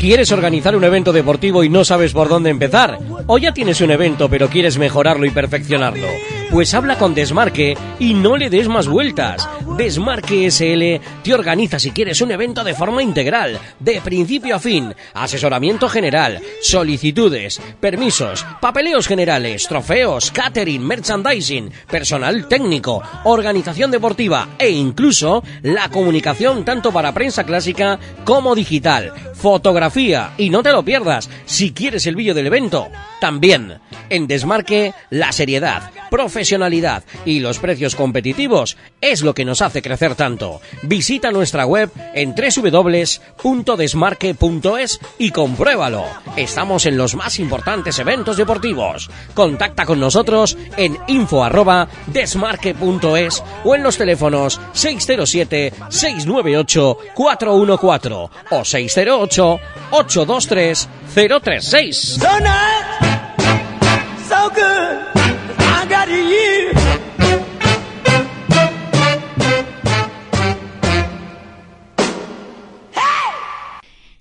¿Quieres organizar un evento deportivo y no sabes por dónde empezar? ¿O ya tienes un evento pero quieres mejorarlo y perfeccionarlo? Pues habla con Desmarque y no le des más vueltas. Desmarque SL te organiza si quieres un evento de forma integral, de principio a fin, asesoramiento general, solicitudes, permisos, papeleos generales, trofeos, catering, merchandising, personal técnico, organización deportiva e incluso la comunicación tanto para prensa clásica como digital, fotografía y no te lo pierdas si quieres el vídeo del evento. También en Desmarque la seriedad, profesionalidad y los precios competitivos es lo que nos hace crecer tanto. Visita nuestra web en www.desmarque.es y compruébalo. Estamos en los más importantes eventos deportivos. Contacta con nosotros en info@desmarque.es o en los teléfonos 607 698 414 o 608 823 036.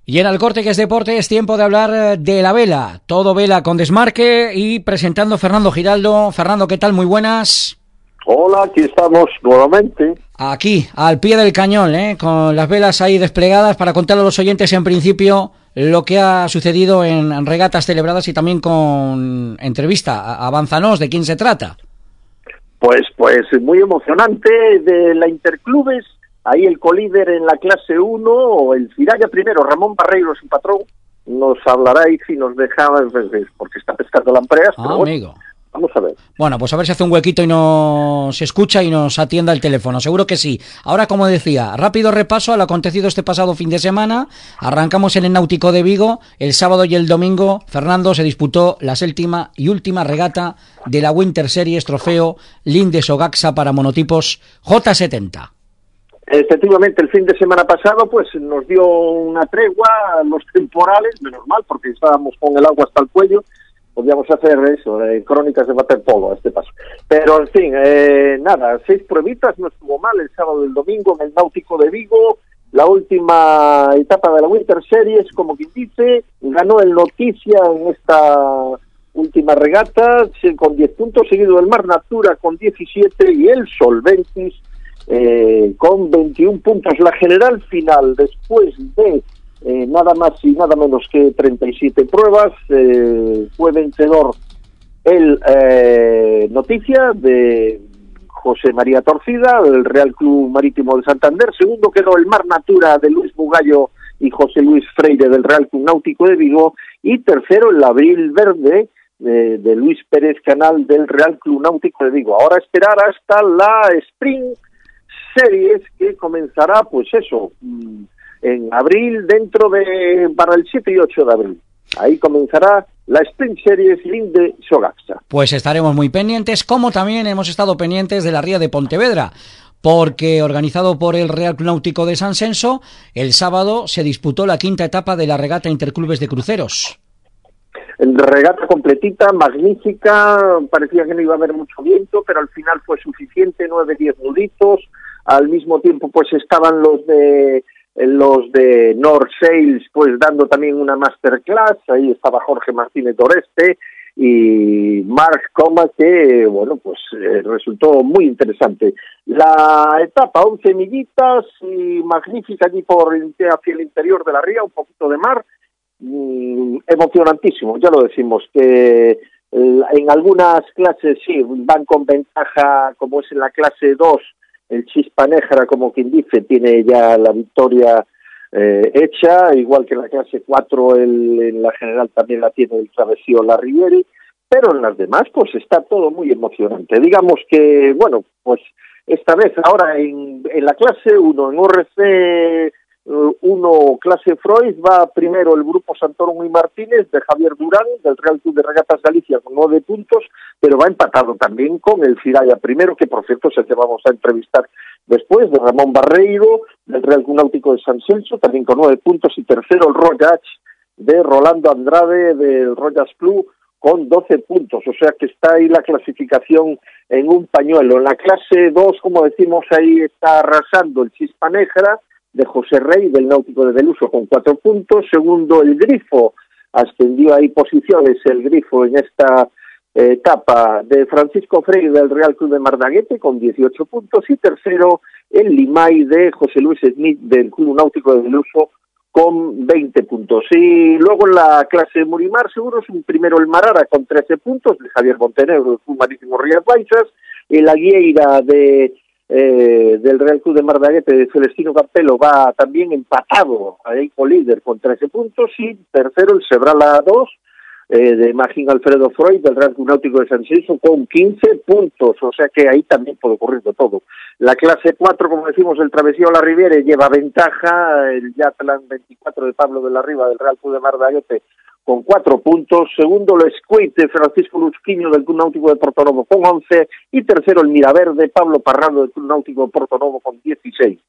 Y en el corte que es deporte es tiempo de hablar eh, de la vela. Todo vela con desmarque y presentando Fernando Giraldo. Fernando, ¿qué tal? Muy buenas. Hola, aquí estamos nuevamente. Aquí, al pie del cañón, ¿eh? con las velas ahí desplegadas para contar a los oyentes en principio lo que ha sucedido en regatas celebradas y también con entrevista. Avanzanos, ¿de quién se trata? Pues, pues muy emocionante de la Interclubes ahí el colíder en la clase 1, o el Ciraya primero, Ramón Barreiro, su patrón, nos hablará y si nos dejaba, porque está pescando lampreas. Ah, amigo. Vamos a ver. Bueno, pues a ver si hace un huequito y nos escucha y nos atienda el teléfono. Seguro que sí. Ahora, como decía, rápido repaso al acontecido este pasado fin de semana. Arrancamos en el Náutico de Vigo. El sábado y el domingo, Fernando se disputó la séptima y última regata de la Winter Series Trofeo Lindes Ogaxa para monotipos J70. Efectivamente, el fin de semana pasado pues nos dio una tregua a los temporales, menos mal, porque estábamos con el agua hasta el cuello, podíamos hacer eso, eh, crónicas de waterpolo a este paso. Pero, en fin, eh, nada, seis pruebitas, no estuvo mal el sábado y el domingo en el Náutico de Vigo, la última etapa de la Winter Series, como quien dice, ganó el Noticia en esta última regata, con 10 puntos, seguido el Mar Natura con 17 y el Solventis eh, con 21 puntos. La general final, después de eh, nada más y nada menos que 37 pruebas, eh, fue vencedor el Noticia de José María Torcida, del Real Club Marítimo de Santander. Segundo quedó el Mar Natura de Luis Bugallo y José Luis Freire del Real Club Náutico de Vigo. Y tercero el Abril Verde de, de Luis Pérez Canal del Real Club Náutico de Vigo. Ahora esperar hasta la Spring series que comenzará, pues eso, mm, en abril, dentro de, para el 7 y 8 de abril. Ahí comenzará la Spring Series Linde Sogaxa. Pues estaremos muy pendientes, como también hemos estado pendientes de la Ría de Pontevedra, porque organizado por el Real Náutico de San Senso, el sábado se disputó la quinta etapa de la regata Interclubes de Cruceros. Regata completita, magnífica, parecía que no iba a haber mucho viento, pero al final fue suficiente, nueve, diez nuditos, al mismo tiempo pues estaban los de los de North Sales pues dando también una masterclass, ahí estaba Jorge Martínez Doreste y Mark Coma que bueno pues eh, resultó muy interesante. La etapa 11 millitas y magnífica allí por hacia el interior de la ría, un poquito de mar, mm, emocionantísimo, ya lo decimos que eh, en algunas clases sí van con ventaja como es en la clase 2 el Chispa Negra, como quien dice, tiene ya la victoria eh, hecha, igual que en la clase 4 el, en la general también la tiene el Travesío La Rivieri, pero en las demás pues está todo muy emocionante. Digamos que, bueno, pues esta vez ahora en, en la clase 1, en ORC uno clase Freud, va primero el grupo Santoro y Martínez de Javier Durán, del Real Club de Regatas Galicia, con nueve puntos, pero va empatado también con el Firaya primero, que por cierto se te vamos a entrevistar después, de Ramón Barreiro, del Real Club Náutico de San Celso, también con nueve puntos, y tercero el Royach de Rolando Andrade, del Royas Club, con doce puntos, o sea que está ahí la clasificación en un pañuelo. En la clase dos, como decimos, ahí está arrasando el Chispa Negra, de José Rey del Náutico de Deluso con cuatro puntos. Segundo, el Grifo, ascendió ahí posiciones el Grifo en esta eh, etapa de Francisco Freire del Real Club de Mardaguete con 18 puntos. Y tercero, el Limay de José Luis Smith del Club Náutico de Deluso con 20 puntos. Y luego en la clase de Murimar Seguros, un primero el Marara con 13 puntos, de Javier Montenegro del Club Marítimo Rías Baixas, el Aguieira de eh, del Real Club de Mardaguete Celestino Capello va también empatado ahí con líder con 13 puntos y tercero el Sebrala 2 eh, de Magín Alfredo Freud del Real Club Náutico de San Silso con 15 puntos, o sea que ahí también puede ocurrir de todo. La clase 4, como decimos, el Travesío La Riviera lleva ventaja, el Yatlan 24 de Pablo de la Riva del Real Club de Mardaguete con cuatro puntos, segundo Squid de Francisco Luzquiño del Club Náutico de Portonovo con once. Y tercero el Miraverde Pablo Parrado del Club Náutico de Portonovo con dieciséis.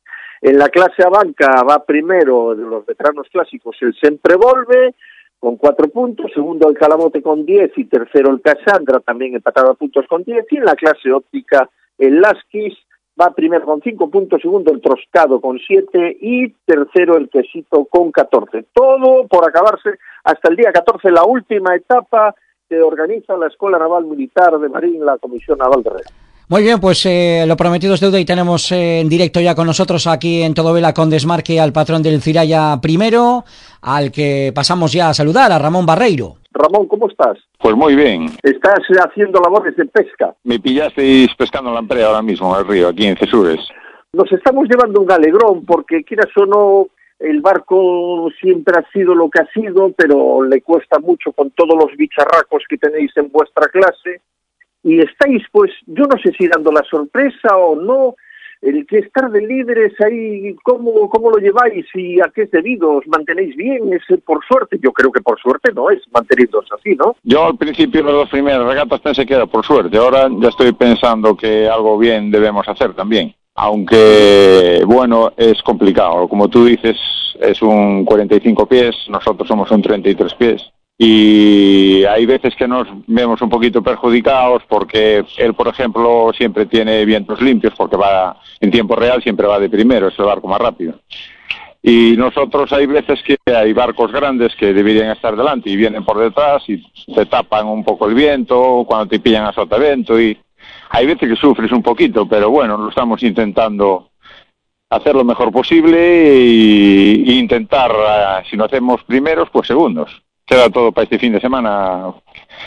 En la clase a va primero de los veteranos clásicos el Sempre Volve con cuatro puntos, segundo el Calabote con diez y tercero el Casandra también empatado a puntos con diez. Y en la clase óptica el Lasquis va primero con cinco puntos, segundo el Troscado con siete y tercero el Quesito con catorce. Todo por acabarse hasta el día catorce, la última etapa que organiza la Escuela Naval Militar de Marín, la Comisión Naval de Red. Muy bien, pues eh, lo prometido es deuda y tenemos eh, en directo ya con nosotros aquí en Todo Vela con Desmarque al patrón del Ciraya primero, al que pasamos ya a saludar, a Ramón Barreiro. Ramón, ¿cómo estás? Pues muy bien. ¿Estás haciendo labores de pesca? Me pillasteis pescando la lamprey ahora mismo en el río, aquí en Cesures. Nos estamos llevando un alegrón porque quieras o no, el barco siempre ha sido lo que ha sido, pero le cuesta mucho con todos los bicharracos que tenéis en vuestra clase. Y estáis, pues, yo no sé si dando la sorpresa o no, el que estar de líderes ahí, ¿cómo, ¿cómo lo lleváis y a qué es debido? ¿Os mantenéis bien? ¿Es por suerte? Yo creo que por suerte no es manteniéndose así, ¿no? Yo al principio las primeras regatas pensé que era por suerte, ahora ya estoy pensando que algo bien debemos hacer también. Aunque, bueno, es complicado. Como tú dices, es un 45 pies, nosotros somos un 33 pies y hay veces que nos vemos un poquito perjudicados porque él, por ejemplo, siempre tiene vientos limpios porque va en tiempo real, siempre va de primero, es el barco más rápido. Y nosotros hay veces que hay barcos grandes que deberían estar delante y vienen por detrás y te tapan un poco el viento cuando te pillan a sotavento y hay veces que sufres un poquito, pero bueno, lo estamos intentando hacer lo mejor posible e, intentar, eh, si no hacemos primeros, pues segundos queda todo para este fin de semana,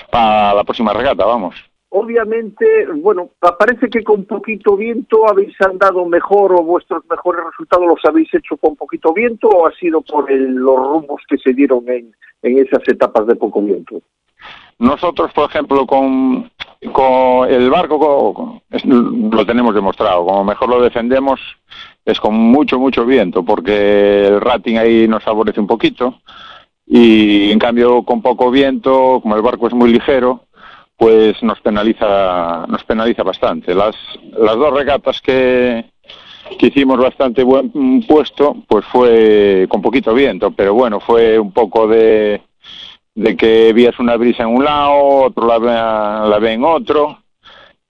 para la próxima regata, vamos. Obviamente, bueno, parece que con poquito viento habéis andado mejor o vuestros mejores resultados los habéis hecho con poquito viento o ha sido por los rumbos que se dieron en, en esas etapas de poco viento. Nosotros, por ejemplo, con, con el barco lo tenemos demostrado. Como mejor lo defendemos es con mucho, mucho viento, porque el rating ahí nos favorece un poquito y en cambio con poco viento, como el barco es muy ligero, pues nos penaliza, nos penaliza bastante. Las, las dos regatas que, que hicimos bastante buen puesto, pues fue con poquito viento, pero bueno, fue un poco de, de que vías una brisa en un lado, otro la la ve en otro,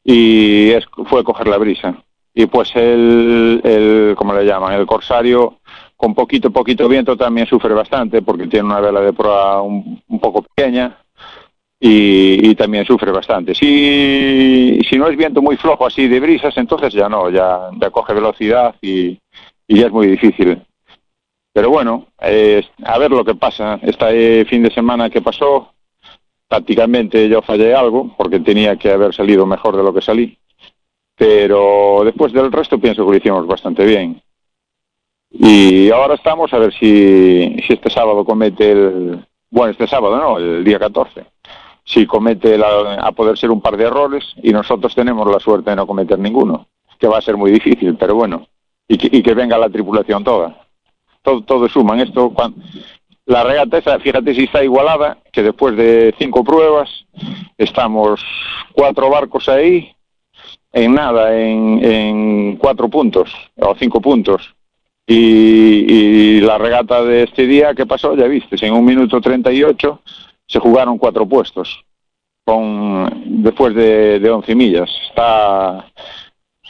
y es, fue coger la brisa. Y pues el, el, ¿cómo le llaman? El corsario con poquito, poquito viento también sufre bastante porque tiene una vela de proa un, poco pequeña y, también sufre bastante. Si, si no es viento muy flojo así de brisas, entonces ya no, ya, ya coge velocidad y, ya es muy difícil. Pero bueno, a ver lo que pasa. Este fin de semana que pasó, prácticamente yo fallé algo porque tenía que haber salido mejor de lo que salí. Pero después del resto pienso que lo hicimos bastante bien. Y ahora estamos a ver si, si este sábado comete el. Bueno, este sábado no, el día 14. Si comete a poder ser un par de errores y nosotros tenemos la suerte de no cometer ninguno, que va a ser muy difícil, pero bueno. Y que, venga la tripulación toda. Todo, todo suman. Esto, la regata esa, fíjate si está igualada, que después de cinco pruebas estamos cuatro barcos ahí en nada, en, en cuatro puntos o cinco puntos y, la regata de este día, ¿qué pasó? Ya viste, en un minuto 38 se jugaron cuatro puestos con después de, de 11 millas. Está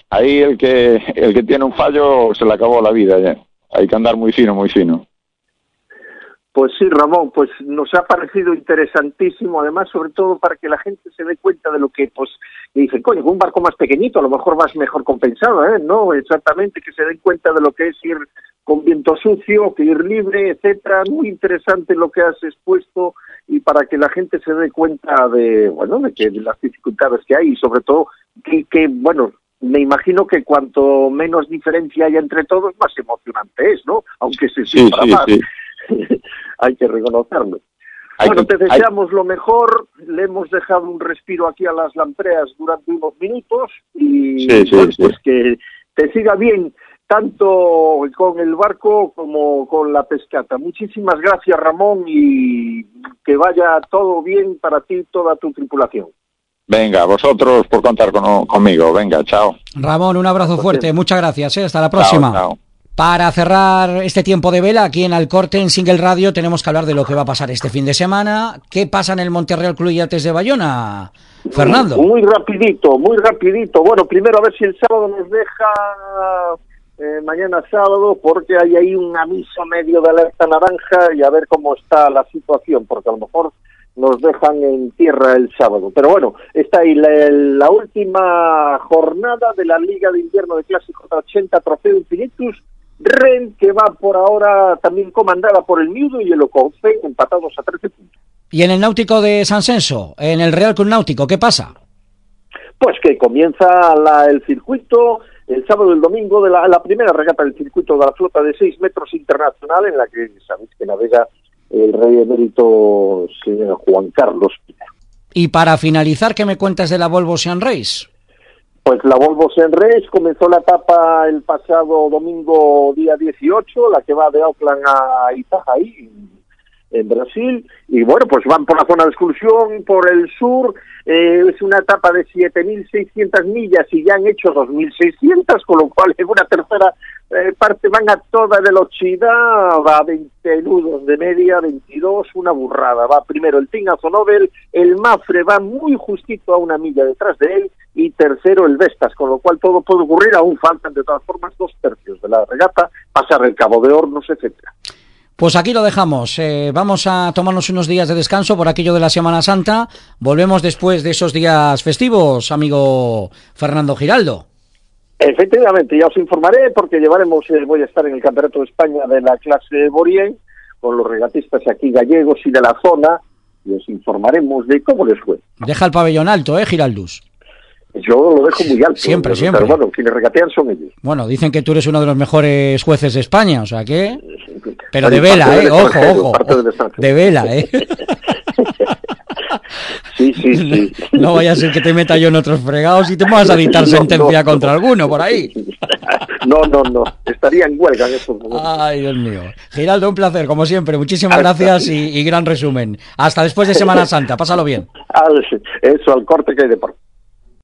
ahí el que el que tiene un fallo se le acabó la vida ya. hay que andar muy fino, muy fino. Pues sí, Ramón, pues nos ha parecido interesantísimo, además, sobre todo para que la gente se dé cuenta de lo que, pues, y dicen, coño, un barco más pequeñito, a lo mejor vas mejor compensado, ¿eh? No, exactamente, que se den cuenta de lo que es ir con viento sucio, que ir libre, etcétera. Muy interesante lo que has expuesto y para que la gente se dé cuenta de, bueno, de que de las dificultades que hay y sobre todo que, que bueno, me imagino que cuanto menos diferencia haya entre todos, más emocionante es, ¿no? Aunque se sienta más. hay que reconocerlo. Bueno, te deseamos lo mejor, le hemos dejado un respiro aquí a las lampreas durante unos minutos y pues que te siga bien tanto con el barco como con la pescata. Muchísimas gracias Ramón y que vaya todo bien para ti y toda tu tripulación. Venga, vosotros por contar conmigo. Venga, chao. Ramón, un abrazo fuerte. Muchas gracias. ¿eh? Hasta la próxima. chao. Para cerrar este tiempo de vela aquí en Alcorte, en Single Radio, tenemos que hablar de lo que va a pasar este fin de semana. ¿Qué pasa en el Monterreal Club Yates de Bayona, Fernando? Muy, rapidito, muy rapidito. Bueno, primero a ver si el sábado nos deja eh, mañana sábado, porque hay ahí un aviso medio de alerta naranja y a ver cómo está la situación, porque a lo mejor nos dejan en tierra el sábado. Pero bueno, está ahí la, última jornada de la Liga de Invierno de Clásico 80 Trofeo Infinitus Ren, que va por ahora también comandada por el Miudo y el Oconce, empatados a 13 puntos. ¿Y en el Náutico de San Censo, en el Real Club Náutico, qué pasa? Pues que comienza el circuito el sábado y el domingo de la, primera regata del circuito de la flota de 6 metros internacional, en la que sabéis que navega el rey emérito señor Juan Carlos Y para finalizar, ¿qué me cuentas de la Volvo Sean Race? Pues la Volvo Senres comenzó la etapa el pasado domingo día 18, la que va de Auckland a Itajaí, en Brasil, y bueno, pues van por la zona de exclusión, por el sur, eh, es una etapa de 7.600 millas y ya han hecho 2.600, con lo cual en una tercera eh, parte van a toda velocidad, va a 20 nudos de media, 22, una burrada. Va primero el Tingazo Nobel, el Mafre va muy justito a una milla detrás de él y tercero el Vestas, con lo cual todo puede ocurrir, aún faltan de todas formas dos tercios de la regata, pasar el Cabo de Hornos, etcétera. Pues aquí lo dejamos. Eh, vamos a tomarnos unos días de descanso por aquello de la Semana Santa. Volvemos después de esos días festivos, amigo Fernando Giraldo. Efectivamente, ya os informaré porque llevaremos, eh, voy a estar en el Campeonato de España de la clase Borien con los regatistas aquí gallegos y de la zona y os informaremos de cómo les fue. Deja el pabellón alto, ¿eh, Giraldus? Yo lo dejo muy alto. Siempre, siempre. Pero bueno, quienes regatean son ellos. Bueno, dicen que tú eres uno de los mejores jueces de España, o sea que... Pero de vela, ¿eh? Ojo, ojo. De vela, ¿eh? Sí, sí, sí. No vaya a ser que te meta yo en otros fregados y te vas a dictar sentencia contra alguno por ahí. No, no, no. Estaría en huelga en estos momentos. Ay, Dios mío. Giraldo, un placer, como siempre. Muchísimas gracias y, gran resumen. Hasta después de Semana Santa. Pásalo bien. Eso, al corte que hay de por.